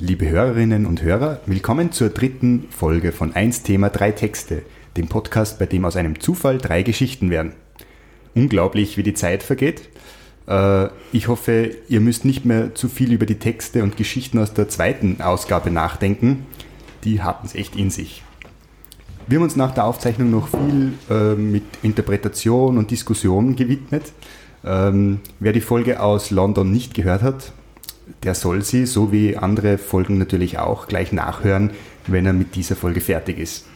Liebe Hörerinnen und Hörer, willkommen zur dritten Folge von 1 Thema 3 Texte, dem Podcast, bei dem aus einem Zufall drei Geschichten werden. Unglaublich, wie die Zeit vergeht. Äh, ich hoffe, ihr müsst nicht mehr zu viel über die Texte und Geschichten aus der zweiten Ausgabe nachdenken. Die hatten es echt in sich. Wir haben uns nach der Aufzeichnung noch viel äh, mit Interpretation und Diskussion gewidmet. Ähm, wer die Folge aus London nicht gehört hat, der soll sie, so wie andere Folgen natürlich auch, gleich nachhören, wenn er mit dieser Folge fertig ist.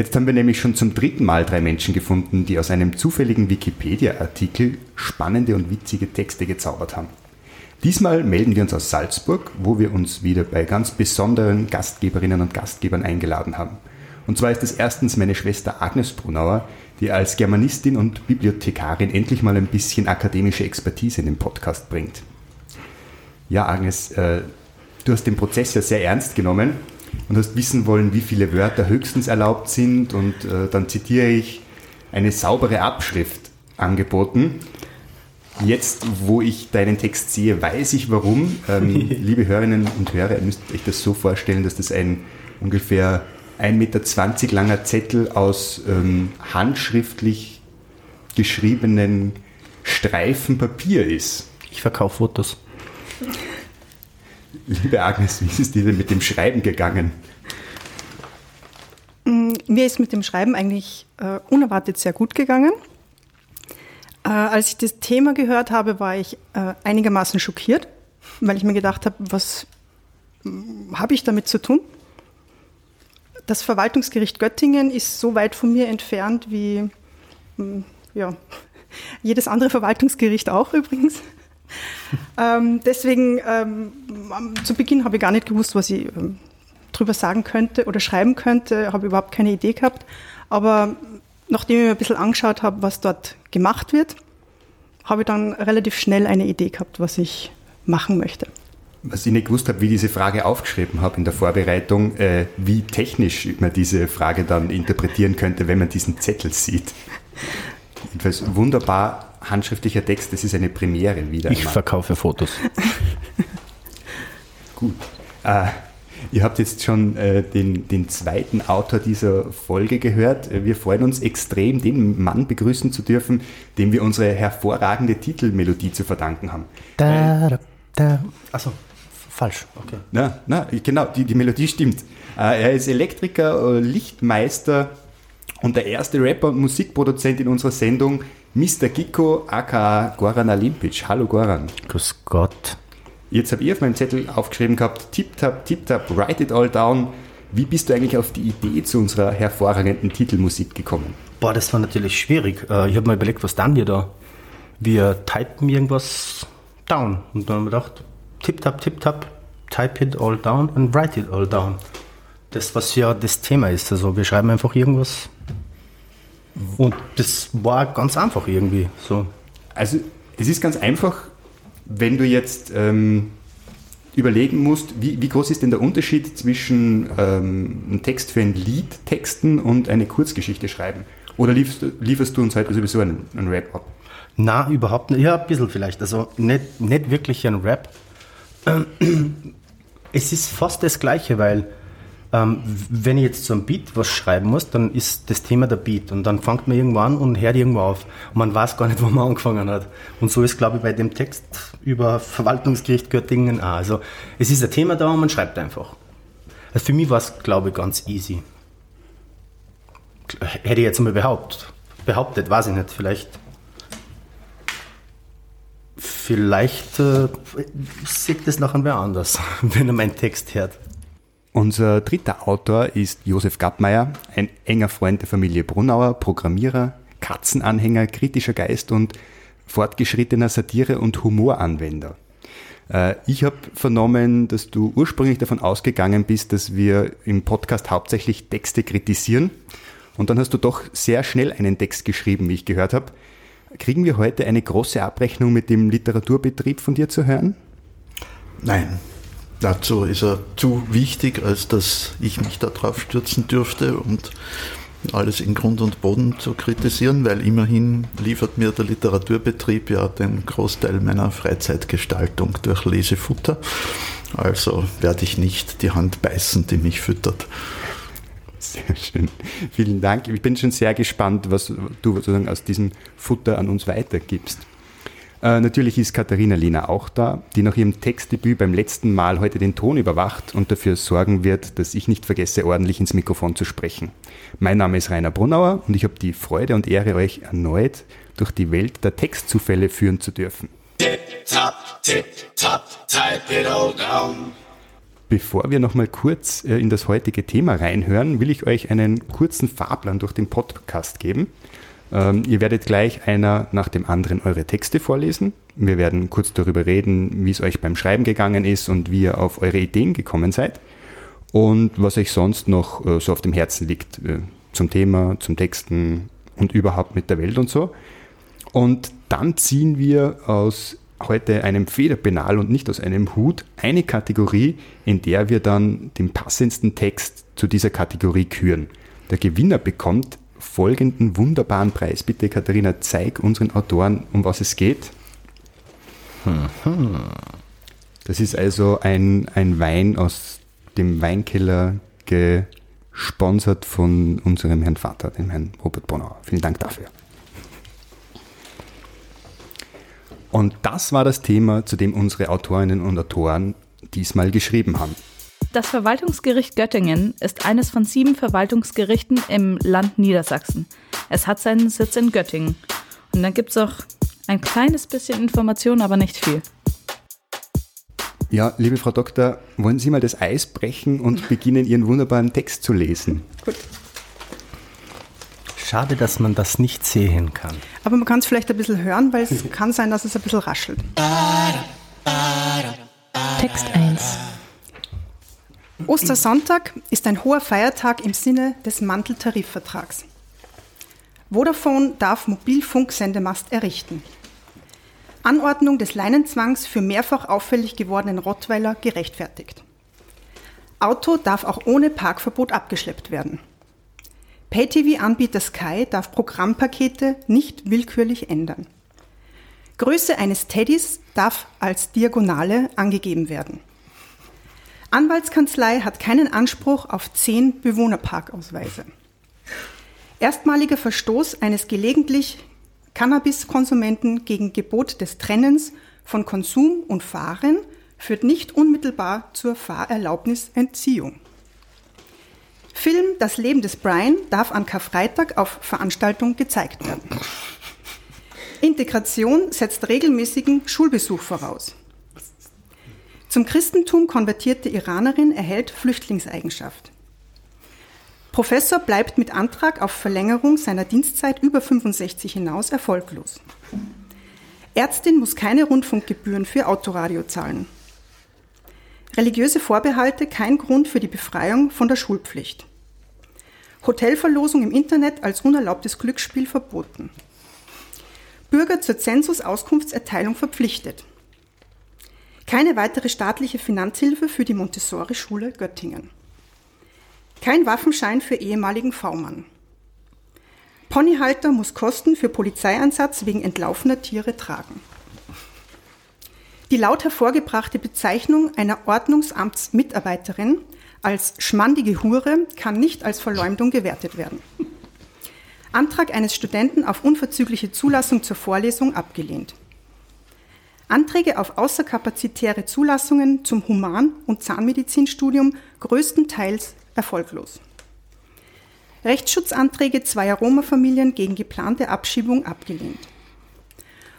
Jetzt haben wir nämlich schon zum dritten Mal drei Menschen gefunden, die aus einem zufälligen Wikipedia-Artikel spannende und witzige Texte gezaubert haben. Diesmal melden wir uns aus Salzburg, wo wir uns wieder bei ganz besonderen Gastgeberinnen und Gastgebern eingeladen haben. Und zwar ist es erstens meine Schwester Agnes Brunauer, die als Germanistin und Bibliothekarin endlich mal ein bisschen akademische Expertise in den Podcast bringt. Ja, Agnes, äh, du hast den Prozess ja sehr ernst genommen und hast wissen wollen, wie viele Wörter höchstens erlaubt sind. Und äh, dann zitiere ich eine saubere Abschrift angeboten. Jetzt, wo ich deinen Text sehe, weiß ich warum. Ähm, liebe Hörerinnen und Hörer, ihr müsst euch das so vorstellen, dass das ein ungefähr 1,20 Meter langer Zettel aus ähm, handschriftlich geschriebenen Streifen Papier ist. Ich verkaufe Fotos. Liebe Agnes, wie ist es dir denn mit dem Schreiben gegangen? Mm, mir ist mit dem Schreiben eigentlich äh, unerwartet sehr gut gegangen. Äh, als ich das Thema gehört habe, war ich äh, einigermaßen schockiert, weil ich mir gedacht habe, was mm, habe ich damit zu tun? Das Verwaltungsgericht Göttingen ist so weit von mir entfernt wie mm, ja, jedes andere Verwaltungsgericht auch übrigens. ähm, deswegen, ähm, zu Beginn habe ich gar nicht gewusst, was ich ähm, drüber sagen könnte oder schreiben könnte, habe überhaupt keine Idee gehabt. Aber nachdem ich mir ein bisschen angeschaut habe, was dort gemacht wird, habe ich dann relativ schnell eine Idee gehabt, was ich machen möchte. Was ich nicht gewusst habe, wie ich diese Frage aufgeschrieben habe in der Vorbereitung, äh, wie technisch man diese Frage dann interpretieren könnte, wenn man diesen Zettel sieht. Jedenfalls wunderbar handschriftlicher Text, das ist eine Premiere wieder. Ich einmal. verkaufe Fotos. Gut. Äh, ihr habt jetzt schon äh, den, den zweiten Autor dieser Folge gehört. Wir freuen uns extrem, den Mann begrüßen zu dürfen, dem wir unsere hervorragende Titelmelodie zu verdanken haben. Da, da, da. Achso, falsch. Okay. Na, na, genau, die, die Melodie stimmt. Äh, er ist Elektriker, äh, Lichtmeister und der erste Rapper und Musikproduzent in unserer Sendung, Mr. Giko aka Goran Alimpic. Hallo Goran. Grüß Gott. Jetzt habe ich auf meinem Zettel aufgeschrieben gehabt, tip tap, tip tap, write it all down. Wie bist du eigentlich auf die Idee zu unserer hervorragenden Titelmusik gekommen? Boah, das war natürlich schwierig. Äh, ich habe mir überlegt, was dann wir da? Wir typen irgendwas down. Und dann haben wir gedacht, tip tap, tip tap, type it all down and write it all down. Das, was ja das Thema ist. Also wir schreiben einfach irgendwas und das war ganz einfach irgendwie so. Also es ist ganz einfach, wenn du jetzt ähm, überlegen musst, wie, wie, groß ist denn der Unterschied zwischen ähm, einem Text für ein Lied texten und eine Kurzgeschichte schreiben? Oder lieferst, lieferst du uns heute sowieso einen, einen Rap ab? Na, überhaupt nicht. Ja, ein bisschen vielleicht. Also nicht, nicht wirklich ein Rap. Es ist fast das Gleiche, weil ähm, wenn ich jetzt so ein Beat was schreiben muss, dann ist das Thema der Beat und dann fängt man irgendwo an und hört irgendwo auf und man weiß gar nicht, wo man angefangen hat. Und so ist, glaube ich, bei dem Text über Verwaltungsgericht Göttingen auch. Also es ist ein Thema da und man schreibt einfach. Also für mich war es, glaube ich, ganz easy. Hätte ich jetzt mal behauptet, behauptet, weiß ich nicht, vielleicht vielleicht äh, sieht das nachher wer anders, wenn er meinen Text hört. Unser dritter Autor ist Josef Gappmeier, ein enger Freund der Familie Brunauer, Programmierer, Katzenanhänger, kritischer Geist und fortgeschrittener Satire- und Humoranwender. Äh, ich habe vernommen, dass du ursprünglich davon ausgegangen bist, dass wir im Podcast hauptsächlich Texte kritisieren. Und dann hast du doch sehr schnell einen Text geschrieben, wie ich gehört habe. Kriegen wir heute eine große Abrechnung mit dem Literaturbetrieb von dir zu hören? Nein, dazu ist er zu wichtig, als dass ich mich darauf stürzen dürfte und alles in Grund und Boden zu kritisieren, weil immerhin liefert mir der Literaturbetrieb ja den Großteil meiner Freizeitgestaltung durch Lesefutter. Also werde ich nicht die Hand beißen, die mich füttert. Sehr schön. Vielen Dank. Ich bin schon sehr gespannt, was du sozusagen aus diesem Futter an uns weitergibst. Äh, natürlich ist Katharina Lehner auch da, die nach ihrem Textdebüt beim letzten Mal heute den Ton überwacht und dafür sorgen wird, dass ich nicht vergesse, ordentlich ins Mikrofon zu sprechen. Mein Name ist Rainer Brunauer und ich habe die Freude und Ehre, euch erneut durch die Welt der Textzufälle führen zu dürfen. Tip, tap, tip, tap, type it all down. Bevor wir nochmal kurz äh, in das heutige Thema reinhören, will ich euch einen kurzen Fahrplan durch den Podcast geben. Ähm, ihr werdet gleich einer nach dem anderen eure Texte vorlesen. Wir werden kurz darüber reden, wie es euch beim Schreiben gegangen ist und wie ihr auf eure Ideen gekommen seid und was euch sonst noch äh, so auf dem Herzen liegt äh, zum Thema, zum Texten und überhaupt mit der Welt und so. Und dann ziehen wir aus heute einem Federpenal und nicht aus einem Hut eine Kategorie, in der wir dann den passendsten Text zu dieser Kategorie küren. Der Gewinner bekommt folgenden wunderbaren Preis. Bitte, Katharina, zeig unseren Autoren, um was es geht. Das ist also ein, ein Wein aus dem Weinkeller gesponsert von unserem Herrn Vater, dem Herrn Robert Bonauer. Vielen Dank dafür. Und das war das Thema, zu dem unsere Autorinnen und Autoren diesmal geschrieben haben. Das Verwaltungsgericht Göttingen ist eines von sieben Verwaltungsgerichten im Land Niedersachsen. Es hat seinen Sitz in Göttingen. Und dann gibt es auch ein kleines bisschen Information, aber nicht viel. Ja, liebe Frau Doktor, wollen Sie mal das Eis brechen und beginnen, Ihren wunderbaren Text zu lesen? Gut. Schade, dass man das nicht sehen kann. Aber man kann es vielleicht ein bisschen hören, weil es kann sein, dass es ein bisschen raschelt. Text 1. Ostersonntag ist ein hoher Feiertag im Sinne des Manteltarifvertrags. Vodafone darf Mobilfunksendemast errichten. Anordnung des Leinenzwangs für mehrfach auffällig gewordenen Rottweiler gerechtfertigt. Auto darf auch ohne Parkverbot abgeschleppt werden. Pay-TV-Anbieter Sky darf Programmpakete nicht willkürlich ändern. Größe eines Teddys darf als Diagonale angegeben werden. Anwaltskanzlei hat keinen Anspruch auf zehn Bewohnerparkausweise. Erstmaliger Verstoß eines gelegentlich Cannabiskonsumenten gegen Gebot des Trennens von Konsum und Fahren führt nicht unmittelbar zur Fahrerlaubnisentziehung. Film Das Leben des Brian darf an Karfreitag auf Veranstaltung gezeigt werden. Integration setzt regelmäßigen Schulbesuch voraus. Zum Christentum konvertierte Iranerin erhält Flüchtlingseigenschaft. Professor bleibt mit Antrag auf Verlängerung seiner Dienstzeit über 65 hinaus erfolglos. Ärztin muss keine Rundfunkgebühren für Autoradio zahlen. Religiöse Vorbehalte kein Grund für die Befreiung von der Schulpflicht. Hotelverlosung im Internet als unerlaubtes Glücksspiel verboten. Bürger zur Zensusauskunftserteilung verpflichtet. Keine weitere staatliche Finanzhilfe für die Montessori-Schule Göttingen. Kein Waffenschein für ehemaligen V-Mann. Ponyhalter muss Kosten für Polizeieinsatz wegen entlaufener Tiere tragen. Die laut hervorgebrachte Bezeichnung einer Ordnungsamtsmitarbeiterin als schmandige Hure kann nicht als Verleumdung gewertet werden. Antrag eines Studenten auf unverzügliche Zulassung zur Vorlesung abgelehnt. Anträge auf außerkapazitäre Zulassungen zum Human- und Zahnmedizinstudium größtenteils erfolglos. Rechtsschutzanträge zweier Roma-Familien gegen geplante Abschiebung abgelehnt.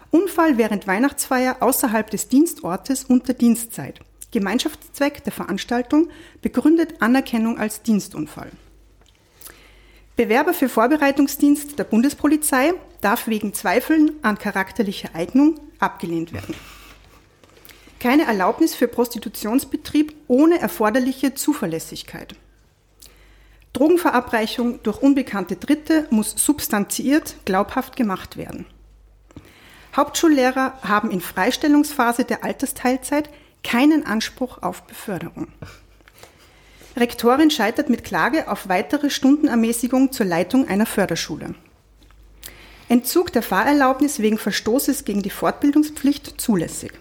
Unfall während Weihnachtsfeier außerhalb des Dienstortes unter Dienstzeit. Gemeinschaftszweck der Veranstaltung begründet Anerkennung als Dienstunfall. Bewerber für Vorbereitungsdienst der Bundespolizei darf wegen Zweifeln an charakterlicher Eignung abgelehnt werden. Keine Erlaubnis für Prostitutionsbetrieb ohne erforderliche Zuverlässigkeit. Drogenverabreichung durch unbekannte Dritte muss substanziiert glaubhaft gemacht werden. Hauptschullehrer haben in Freistellungsphase der Altersteilzeit keinen Anspruch auf Beförderung. Rektorin scheitert mit Klage auf weitere Stundenermäßigung zur Leitung einer Förderschule. Entzug der Fahrerlaubnis wegen Verstoßes gegen die Fortbildungspflicht zulässig.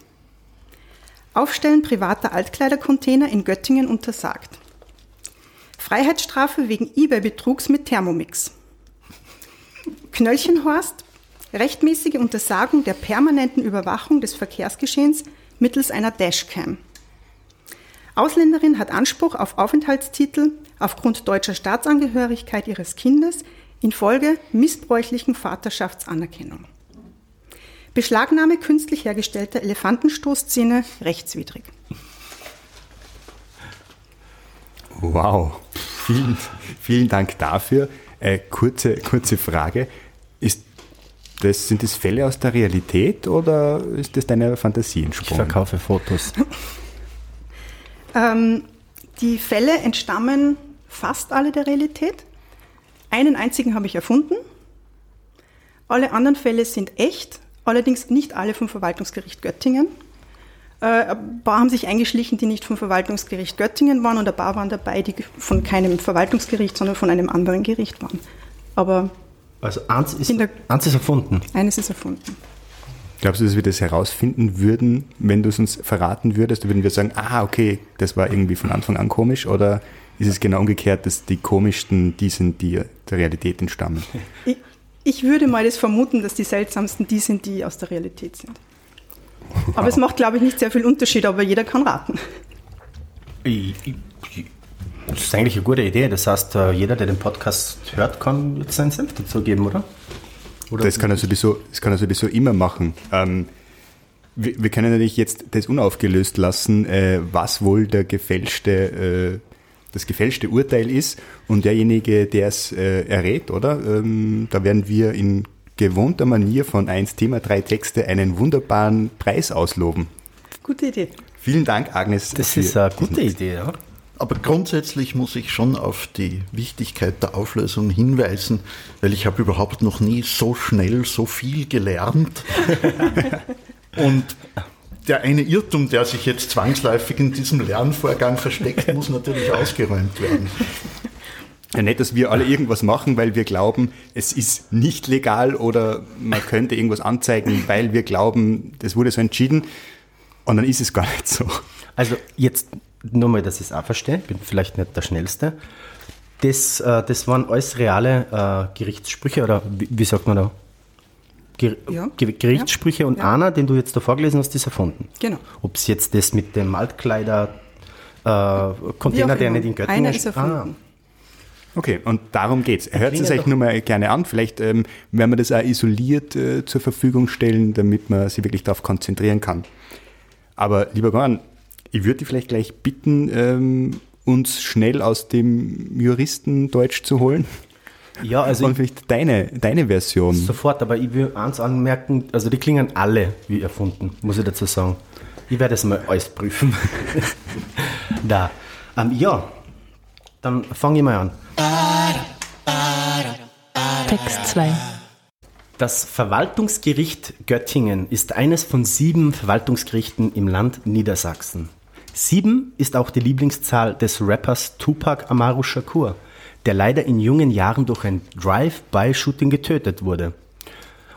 Aufstellen privater Altkleidercontainer in Göttingen untersagt. Freiheitsstrafe wegen eBay-Betrugs mit Thermomix. Knöllchenhorst, rechtmäßige Untersagung der permanenten Überwachung des Verkehrsgeschehens mittels einer Dashcam. Ausländerin hat Anspruch auf Aufenthaltstitel aufgrund deutscher Staatsangehörigkeit ihres Kindes infolge missbräuchlichen Vaterschaftsanerkennung. Beschlagnahme künstlich hergestellter Elefantenstoßzähne rechtswidrig. Wow, vielen, vielen Dank dafür. Äh, kurze, kurze Frage. Ist das, sind das Fälle aus der Realität oder ist das deine Fantasie Ich entsprungen? verkaufe Fotos. Ähm, die Fälle entstammen fast alle der Realität. Einen einzigen habe ich erfunden. Alle anderen Fälle sind echt, allerdings nicht alle vom Verwaltungsgericht Göttingen. Äh, ein paar haben sich eingeschlichen, die nicht vom Verwaltungsgericht Göttingen waren und ein paar waren dabei, die von keinem Verwaltungsgericht, sondern von einem anderen Gericht waren. Aber Also eins ist, eins ist erfunden. eines ist erfunden. Glaubst du, dass wir das herausfinden würden, wenn du es uns verraten würdest? Würden wir sagen, ah, okay, das war irgendwie von Anfang an komisch? Oder ist es genau umgekehrt, dass die komischsten die sind, die der Realität entstammen? Ich, ich würde mal das vermuten, dass die seltsamsten die sind, die aus der Realität sind. Aber es macht, glaube ich, nicht sehr viel Unterschied, aber jeder kann raten. Ich, ich, ich- das ist eigentlich eine gute Idee. Das heißt, äh, jeder, der den Podcast hört, kann jetzt seinen Senf dazu geben, oder? Oder Das kann er sowieso, das kann er sowieso immer machen. Ähm, wir, wir können natürlich jetzt das unaufgelöst lassen, äh, was wohl der gefälschte, äh, das gefälschte Urteil ist und derjenige, der es äh, errät, oder? Ähm, da werden wir in gewohnter Manier von 1 Thema 3 Texte einen wunderbaren Preis ausloben. Gute Idee. Vielen Dank, Agnes. Das ist eine gute Idee, ja. Aber grundsätzlich muss ich schon auf die Wichtigkeit der Auflösung hinweisen, weil ich habe überhaupt noch nie so schnell so viel gelernt. Und der eine Irrtum, der sich jetzt zwangsläufig in diesem Lernvorgang versteckt, muss natürlich ausgeräumt werden. Ja, nicht, dass wir alle irgendwas machen, weil wir glauben, es ist nicht legal oder man könnte irgendwas anzeigen, weil wir glauben, das wurde so entschieden und dann ist es gar nicht so. Also jetzt nur mal, dass ich es auch verstehe, bin vielleicht nicht der Schnellste. Das, äh, das waren alles reale äh, Gerichtssprüche oder wie, wie sagt man da? Ger Ja. Ge Gerichtssprüche und Ja. einer, den du jetzt da vorgelesen hast, ist erfunden. Genau. Ob es jetzt das mit dem Altkleider äh, Container, der immer. nicht in Göttingen Einer ist st- erfunden. Okay, und darum geht's. Hört es euch nur mal gerne an. Vielleicht ähm, werden wir das auch isoliert äh, zur Verfügung stellen, damit man sich wirklich darauf konzentrieren kann. Aber lieber Goran, ich würde dich vielleicht gleich bitten, ähm, uns schnell aus dem Juristendeutsch zu holen. Ja, also und ich, vielleicht deine, deine Version. sofort, aber ich will eins anmerken, also die klingen alle wie erfunden, muss ich dazu sagen. Ich werde es mal alles prüfen. da. Ähm, ja, dann fange ich mal an. Text 2. Das Verwaltungsgericht Göttingen ist eines von sieben Verwaltungsgerichten im Land Niedersachsen. Sieben ist auch die Lieblingszahl des Rappers Tupac Amaru Shakur, der leider in jungen Jahren durch ein Drive-by-Shooting getötet wurde.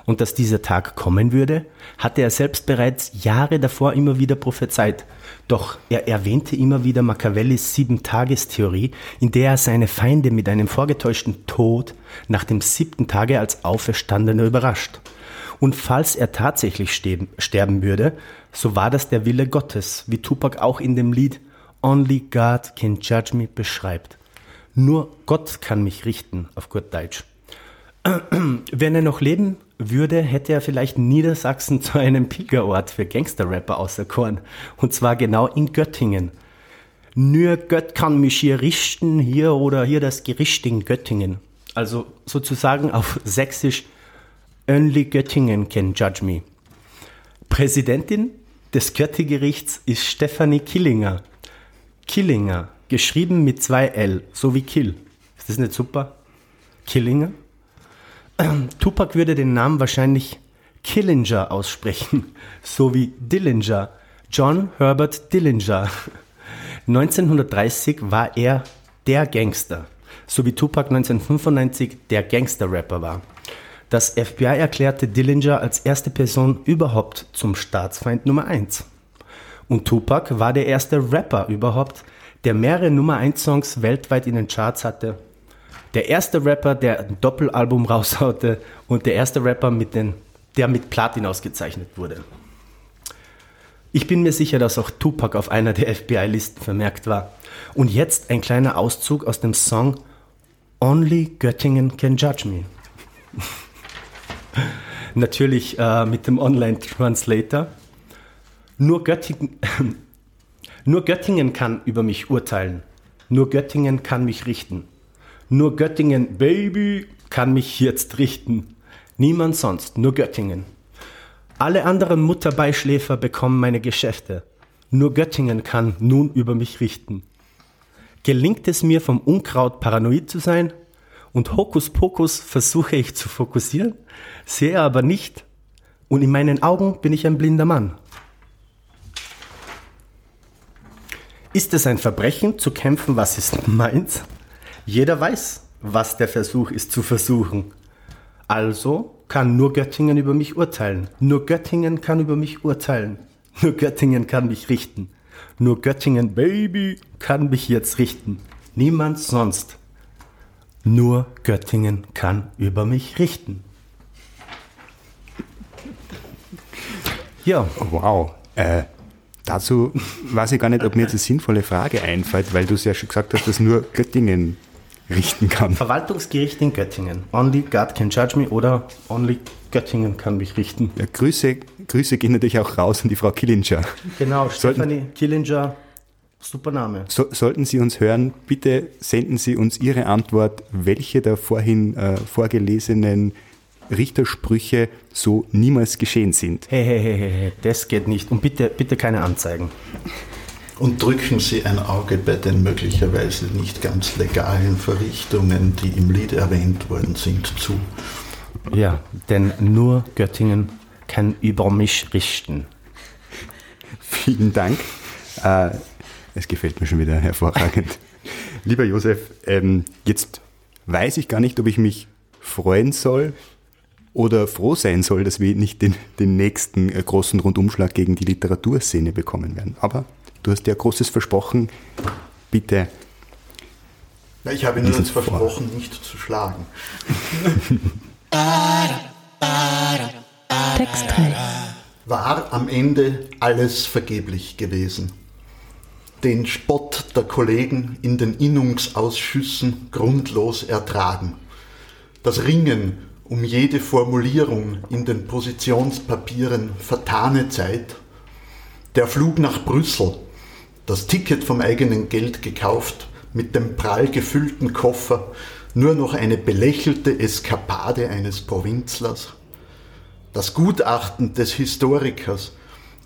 Und dass dieser Tag kommen würde, hatte er selbst bereits Jahre davor immer wieder prophezeit. Doch er erwähnte immer wieder Machiavellis Sieben-Tages-Theorie, in der er seine Feinde mit einem vorgetäuschten Tod nach dem siebten Tage als Auferstandener überrascht. Und falls er tatsächlich sterben würde, so war das der Wille Gottes, wie Tupac auch in dem Lied Only God Can Judge Me beschreibt. Nur Gott kann mich richten, auf gut Deutsch. Wenn er noch leben würde, hätte er vielleicht Niedersachsen zu einem Pilgerort für Gangsterrapper auserkoren. Und zwar genau in Göttingen. Nur Gott kann mich hier richten, hier oder hier das Gericht in Göttingen. Also sozusagen auf Sächsisch, only Göttingen can judge me. Präsidentin des Göttigerichts ist Stefanie Killinger. Killinger, geschrieben mit zwei L, so wie Kill. Ist das nicht super? Killinger? Tupac würde den Namen wahrscheinlich Killinger aussprechen, so wie Dillinger. John Herbert Dillinger. 1930 war er der Gangster, so wie Tupac 1995 der Gangster-Rapper war. Das FBI erklärte Dillinger als erste Person überhaupt zum Staatsfeind Nummer 1. Und Tupac war der erste Rapper überhaupt, der mehrere Nummer 1 Songs weltweit in den Charts hatte. Der erste Rapper, der ein Doppelalbum raushaute und der erste Rapper, mit den, der mit Platin ausgezeichnet wurde. Ich bin mir sicher, dass auch Tupac auf einer der FBI-Listen vermerkt war. Und jetzt ein kleiner Auszug aus dem Song Only Göttingen Can Judge Me. Natürlich äh, mit dem Online-Translator. Nur, Göttingen, nur Göttingen kann über mich urteilen. Nur Göttingen kann mich richten. Nur Göttingen, Baby, kann mich jetzt richten. Niemand sonst, nur Göttingen. Alle anderen Mutterbeischläfer bekommen meine Geschäfte. Nur Göttingen kann nun über mich richten. Gelingt es mir vom Unkraut paranoid zu sein und Hokuspokus versuche ich zu fokussieren, sehe aber nicht und in meinen Augen bin ich ein blinder Mann. Ist es ein Verbrechen zu kämpfen, was ist meins? Jeder weiß, was der Versuch ist zu versuchen. Also kann nur Göttingen über mich urteilen. Nur Göttingen kann über mich urteilen. Nur Göttingen kann mich richten. Nur Göttingen, Baby, kann mich jetzt richten. Niemand sonst. Nur Göttingen kann über mich richten. Ja. Wow. Äh, dazu weiß ich gar nicht, ob mir jetzt eine sinnvolle Frage einfällt, weil du es ja schon gesagt hast, dass nur Göttingen richten kann. Verwaltungsgericht in Göttingen. Only God can judge me oder Only Göttingen kann mich richten. Ja, Grüße, Grüße gehen natürlich auch raus an die Frau Killinger. Genau, Sollten- Stephanie Killinger, super Name. So, sollten Sie uns hören, bitte senden Sie uns Ihre Antwort, welche der vorhin äh, vorgelesenen Richtersprüche so niemals geschehen sind. Hey, hey, hey, hey, das geht nicht. Und bitte, bitte keine Anzeigen. Und drücken Sie ein Auge bei den möglicherweise nicht ganz legalen Verrichtungen, die im Lied erwähnt worden sind, zu. Ja, denn nur Göttingen kann über mich richten. Vielen Dank. Äh, es gefällt mir schon wieder hervorragend. Lieber Josef, ähm, jetzt weiß ich gar nicht, ob ich mich freuen soll oder froh sein soll, dass wir nicht den, den nächsten äh, großen Rundumschlag gegen die Literaturszene bekommen werden. Aber du hast ja Großes versprochen. Bitte. Ja, ich habe Ihnen versprochen, nicht zu schlagen. Textteil. War am Ende alles vergeblich gewesen. Den Spott der Kollegen in den Innungsausschüssen grundlos ertragen. Das Ringen um jede Formulierung in den Positionspapieren vertane Zeit. Der Flug nach Brüssel, das Ticket vom eigenen Geld gekauft, mit dem prall gefüllten Koffer, nur noch eine belächelte Eskapade eines Provinzlers das Gutachten des Historikers,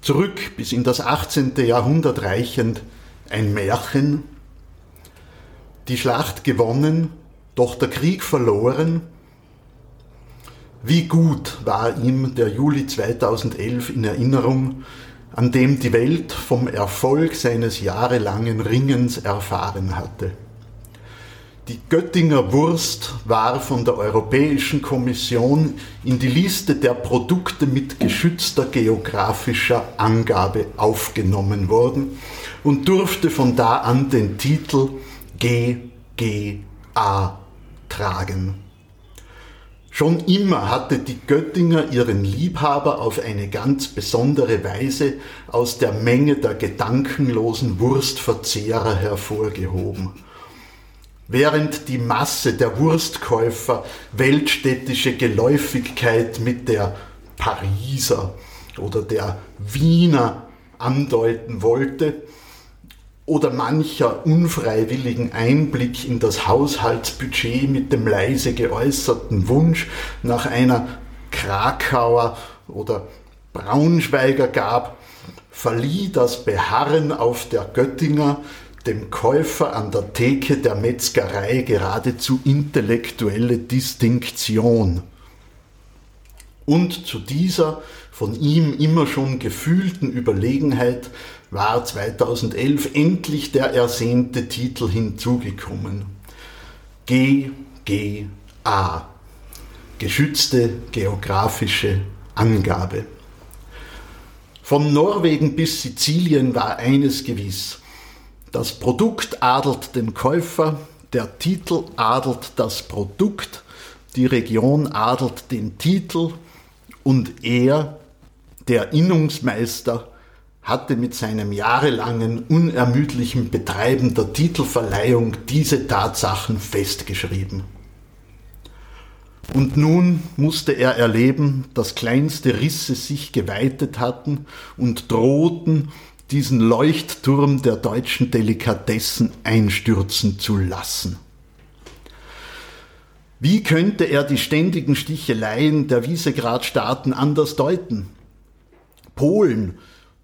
zurück bis in das 18. Jahrhundert reichend, ein Märchen, die Schlacht gewonnen, doch der Krieg verloren. Wie gut war ihm der Juli 2011 in Erinnerung, an dem die Welt vom Erfolg seines jahrelangen Ringens erfahren hatte. Die Göttinger Wurst war von der Europäischen Kommission in die Liste der Produkte mit geschützter geografischer Angabe aufgenommen worden und durfte von da an den Titel GGA tragen. Schon immer hatte die Göttinger ihren Liebhaber auf eine ganz besondere Weise aus der Menge der gedankenlosen Wurstverzehrer hervorgehoben. Während die Masse der Wurstkäufer weltstädtische Geläufigkeit mit der Pariser oder der Wiener andeuten wollte, oder mancher unfreiwilligen Einblick in das Haushaltsbudget mit dem leise geäußerten Wunsch nach einer Krakauer oder Braunschweiger gab, verlieh das Beharren auf der Göttinger dem Käufer an der Theke der Metzgerei geradezu intellektuelle Distinktion. Und zu dieser von ihm immer schon gefühlten Überlegenheit war 2011 endlich der ersehnte Titel hinzugekommen. GGA. Geschützte geografische Angabe. Von Norwegen bis Sizilien war eines gewiss. Das Produkt adelt den Käufer, der Titel adelt das Produkt, die Region adelt den Titel und er, der Innungsmeister, hatte mit seinem jahrelangen unermüdlichen Betreiben der Titelverleihung diese Tatsachen festgeschrieben. Und nun musste er erleben, dass kleinste Risse sich geweitet hatten und drohten, diesen Leuchtturm der deutschen Delikatessen einstürzen zu lassen. Wie könnte er die ständigen Sticheleien der Visegrad-Staaten anders deuten? Polen,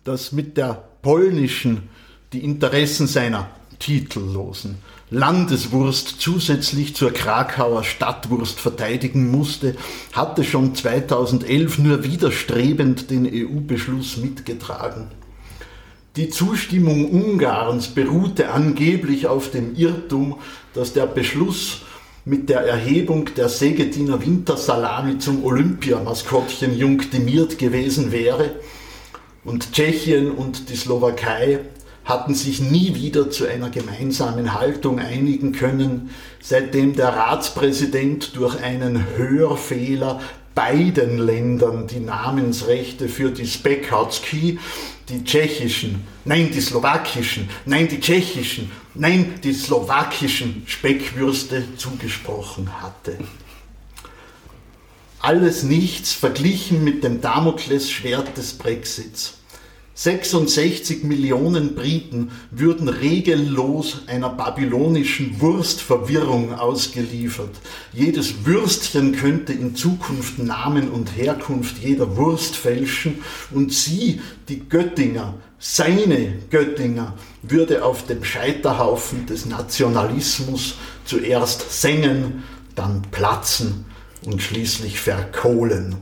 das mit der polnischen die Interessen seiner titellosen Landeswurst zusätzlich zur Krakauer Stadtwurst verteidigen musste, hatte schon 2011 nur widerstrebend den EU-Beschluss mitgetragen. Die Zustimmung Ungarns beruhte angeblich auf dem Irrtum, dass der Beschluss mit der Erhebung der Segediner Wintersalami zum Olympiamaskottchen jungdemiert gewesen wäre und Tschechien und die Slowakei hatten sich nie wieder zu einer gemeinsamen Haltung einigen können, seitdem der Ratspräsident durch einen Hörfehler beiden Ländern die Namensrechte für die Spekatski, die tschechischen, nein, die slowakischen, nein, die tschechischen, nein, die slowakischen Speckwürste zugesprochen hatte. Alles nichts verglichen mit dem Damoklesschwert des Brexits. 66 Millionen Briten würden regellos einer babylonischen Wurstverwirrung ausgeliefert. Jedes Würstchen könnte in Zukunft Namen und Herkunft jeder Wurst fälschen und sie, die Göttinger, seine Göttinger, würde auf dem Scheiterhaufen des Nationalismus zuerst sengen, dann platzen und schließlich verkohlen.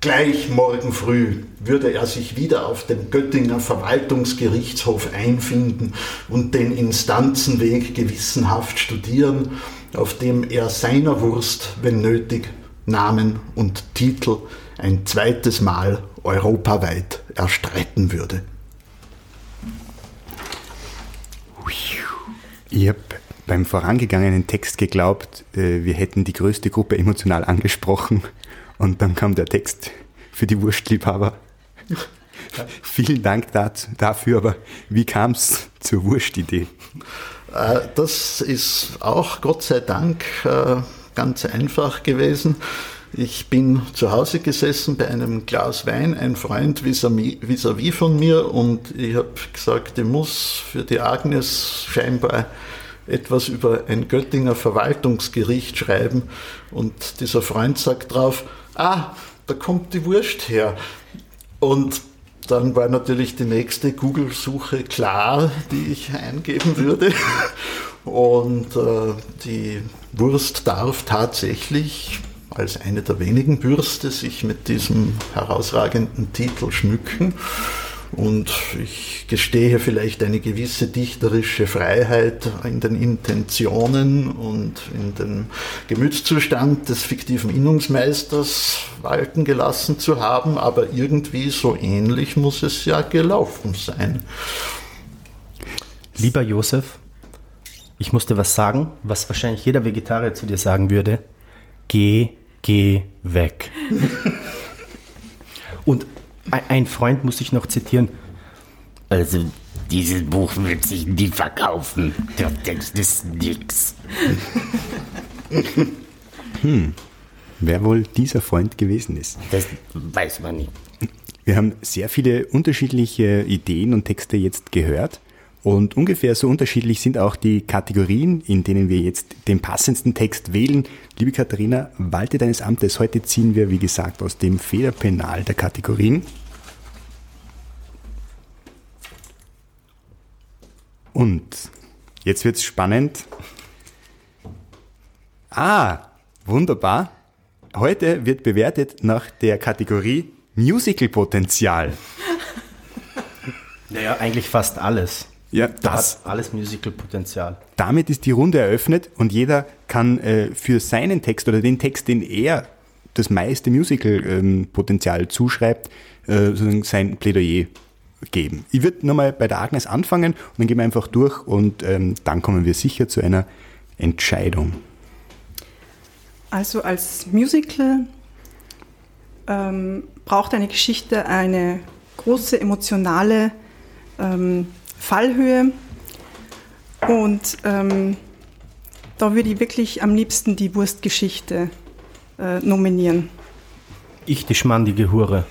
Gleich morgen früh würde er sich wieder auf dem Göttinger Verwaltungsgerichtshof einfinden und den Instanzenweg gewissenhaft studieren, auf dem er seiner Wurst, wenn nötig, Namen und Titel ein zweites Mal europaweit erstreiten würde. Habe beim vorangegangenen Text geglaubt, äh, wir hätten die größte Gruppe emotional angesprochen und dann kam der Text für die Wurstliebhaber. Vielen Dank dafür, aber wie kam es zur Wurstidee? Äh, das ist auch Gott sei Dank äh, ganz einfach gewesen. Ich bin zu Hause gesessen bei einem Glas Wein, ein Freund vis-à-vis von mir und ich habe gesagt, ich muss für die Agnes scheinbar etwas über ein Göttinger Verwaltungsgericht schreiben und dieser Freund sagt drauf, ah, da kommt die Wurst her. Und dann war natürlich die nächste Google-Suche klar, die ich eingeben würde. Und äh, die Wurst darf tatsächlich als eine der wenigen Bürste sich mit diesem herausragenden Titel schmücken. Und ich gestehe vielleicht eine gewisse dichterische Freiheit in den Intentionen und in dem Gemütszustand des fiktiven Innungsmeisters walten gelassen zu haben, aber irgendwie so ähnlich muss es ja gelaufen sein. Lieber Josef, ich musste was sagen, was wahrscheinlich jeder Vegetarier zu dir sagen würde. Geh, geh weg. Und ein Freund muss ich noch zitieren. Also, dieses Buch wird sich nie verkaufen. Der Text ist nix. hm. Wer wohl dieser Freund gewesen ist? Das weiß man nicht. Wir haben sehr viele unterschiedliche Ideen und Texte jetzt gehört. Und ungefähr so unterschiedlich sind auch die Kategorien, in denen wir jetzt den passendsten Text wählen. Liebe Katharina, walte deines Amtes. Heute ziehen wir, wie gesagt, aus dem Federpenal der Kategorien. Und jetzt wird es spannend. Ah, wunderbar. Heute wird bewertet nach der Kategorie Musical-Potenzial. Naja, eigentlich fast alles. Ja, Da das, hat alles Musical-Potenzial. damit ist die Runde eröffnet und jeder kann äh, für seinen Text oder den Text, den er das meiste Musical-Potenzial zuschreibt, äh, sozusagen sein Plädoyer geben. Ich würde nochmal bei der Agnes anfangen und dann gehen wir einfach durch und ähm, dann kommen wir sicher zu einer Entscheidung. Also als Musical ähm, braucht eine Geschichte eine große emotionale ähm, Fallhöhe und ähm, da würde ich wirklich am liebsten die Wurstgeschichte äh, nominieren. Ich, die schmandige Hure.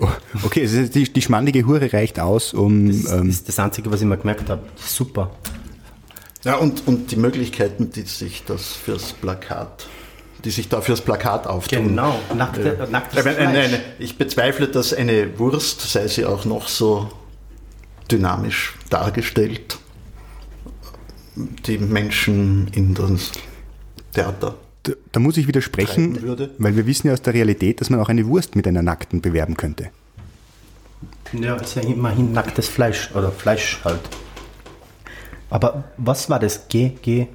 Oh, okay, also die, die schmandige Hure reicht aus, um... Das Ähm, ist das Einzige, was ich mir gemerkt habe. Super. Ja, und, und die Möglichkeiten, die sich das fürs Plakat, die sich da fürs Plakat auftun. Genau. Nackte, nacktes Nein, nein, Fleisch. nein, ich bezweifle, dass eine Wurst, sei sie auch noch so dynamisch dargestellt, die Menschen in das Theater. da, da muss ich widersprechen, weil wir wissen ja aus der Realität, dass man auch eine Wurst mit einer nackten bewerben könnte. Ja, ist ja immerhin nacktes Fleisch oder Fleisch halt. Aber was war das? G, G,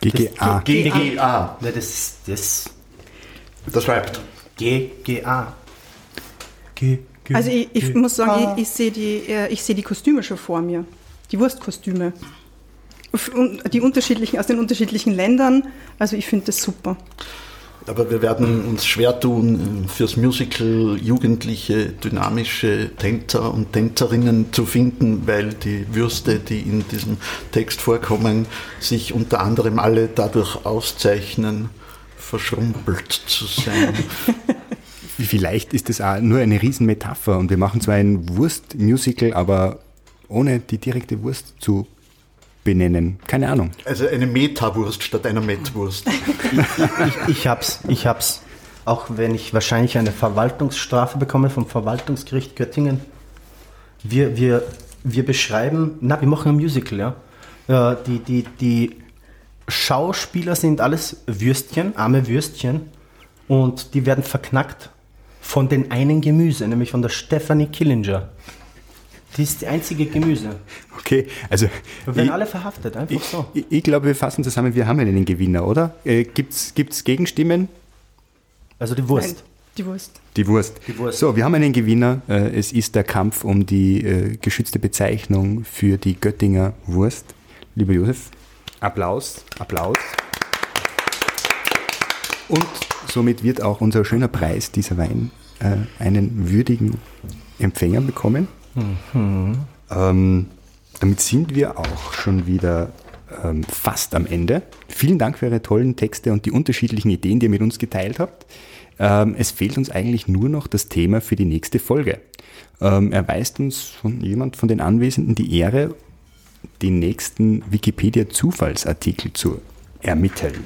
GGA. G, G, GA. Ne, das, das, Das reibt. G, G, A. G, G, Also ich, ich G, muss sagen, ich, ich sehe die, äh, ich sehe die Kostüme schon vor mir, die Wurstkostüme. Die unterschiedlichen, aus den unterschiedlichen Ländern. Also ich finde das super. Aber wir werden uns schwer tun, fürs Musical jugendliche, dynamische Tänzer und Tänzerinnen zu finden, weil die Würste, die in diesem Text vorkommen, sich unter anderem alle dadurch auszeichnen, verschrumpelt zu sein. Vielleicht ist das auch nur eine Riesenmetapher und wir machen zwar ein Wurst-Musical, aber ohne die direkte Wurst zu benennen. Keine Ahnung. Also eine Metawurst statt einer Mettwurst. Ich, ich hab's, ich hab's. Auch wenn ich wahrscheinlich eine Verwaltungsstrafe bekomme vom Verwaltungsgericht Göttingen. Wir, wir, wir beschreiben, na, wir machen ein Musical, ja. ja die, die, die Schauspieler sind alles Würstchen, arme Würstchen. Und die werden verknackt von den einen Gemüse, nämlich von der Stephanie Killinger. Die ist die einzige Gemüse. Okay, also Wir werden ich, alle verhaftet, einfach ich, so. ich, ich glaube, wir fassen zusammen, wir haben einen Gewinner, oder? Äh, gibt's, gibt's Gegenstimmen? Also die Wurst. Nein, die Wurst. Die Wurst. Die Wurst. So, wir haben einen Gewinner. Äh, Es ist der Kampf um die äh, geschützte Bezeichnung für die Göttinger Wurst. Lieber Josef, Applaus, Applaus. Und somit wird auch unser schöner Preis, dieser Wein, äh, einen würdigen Empfänger bekommen. Ähm, damit sind wir auch schon wieder ähm, fast am Ende. Vielen Dank für eure tollen Texte und die unterschiedlichen Ideen, die ihr mit uns geteilt habt. Ähm, es fehlt uns eigentlich nur noch das Thema für die nächste Folge. Ähm, erweist uns von jemand von den Anwesenden die Ehre, den nächsten Wikipedia-Zufallsartikel zu ermitteln.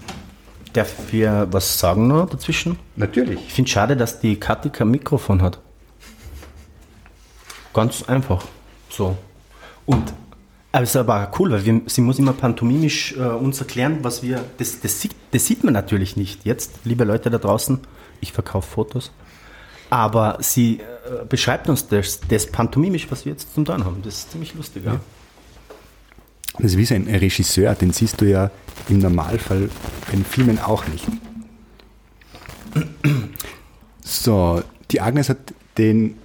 Darf ich was sagen noch dazwischen? Natürlich. Ich finde schade, dass die Kathi kein Mikrofon hat. Ganz einfach. So. Und aber es ist aber cool, weil wir, sie muss immer pantomimisch äh, uns erklären, was wir. Das, das, sieht, das sieht man natürlich nicht jetzt, liebe Leute da draußen. Ich verkaufe Fotos. Aber sie äh, beschreibt uns das, das pantomimisch, was wir jetzt zum tun haben. Das ist ziemlich lustig. Ja. Das ist wie so ein Regisseur, den siehst du ja im Normalfall in Filmen auch nicht. So, die Agnes hat den,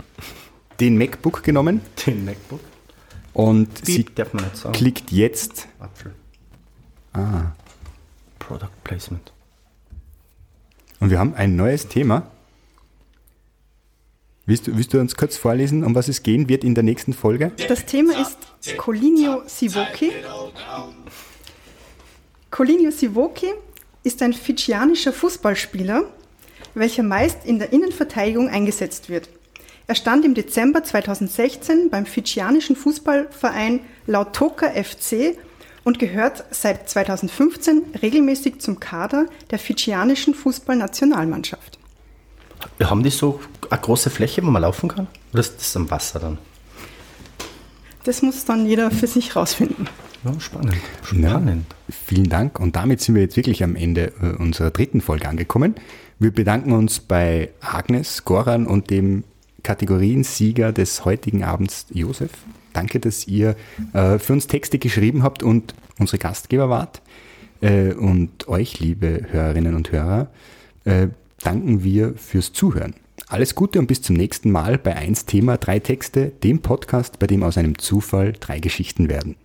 den MacBook genommen Den MacBook. und sie man nicht sagen. klickt jetzt. Apfel. Ah, Product Placement. und wir haben ein neues Thema. Willst du, willst du uns kurz vorlesen, um was es gehen wird in der nächsten Folge? Das Thema ist Colinio Sivoki. Colinio Sivoki ist ein fidschianischer Fußballspieler, welcher meist in der Innenverteidigung eingesetzt wird. Er stand im Dezember 2016 beim fidschianischen Fußballverein Lautoka FC und gehört seit 2015 regelmäßig zum Kader der fidschianischen Fußballnationalmannschaft. Haben die so eine große Fläche, wo man laufen kann? Oder ist das am Wasser dann? Das muss dann jeder für sich rausfinden. Ja, spannend. Ja, Spannend. vielen Dank. Und damit sind wir jetzt wirklich am Ende äh, unserer dritten Folge angekommen. Wir bedanken uns bei Agnes, Goran und dem Kategoriensieger des heutigen Abends, Josef. Danke, dass ihr äh, für uns Texte geschrieben habt und unsere Gastgeber wart. Äh, und euch, liebe Hörerinnen und Hörer, äh, danken wir fürs Zuhören. Alles Gute und bis zum nächsten Mal bei 1 Thema 3 Texte, dem Podcast, bei dem aus einem Zufall drei Geschichten werden.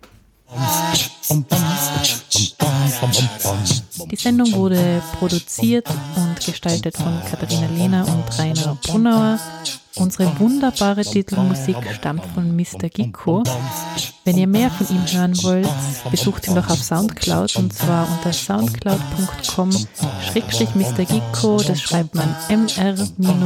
Die Sendung wurde produziert und gestaltet von Katharina Lehner und Rainer Brunauer. Unsere wunderbare Titelmusik stammt von Mr. Gicko. Wenn ihr mehr von ihm hören wollt, besucht ihn doch auf Soundcloud und zwar unter soundcloud.com schrägstrich Mr. Gicko, das schreibt man mr-gikko.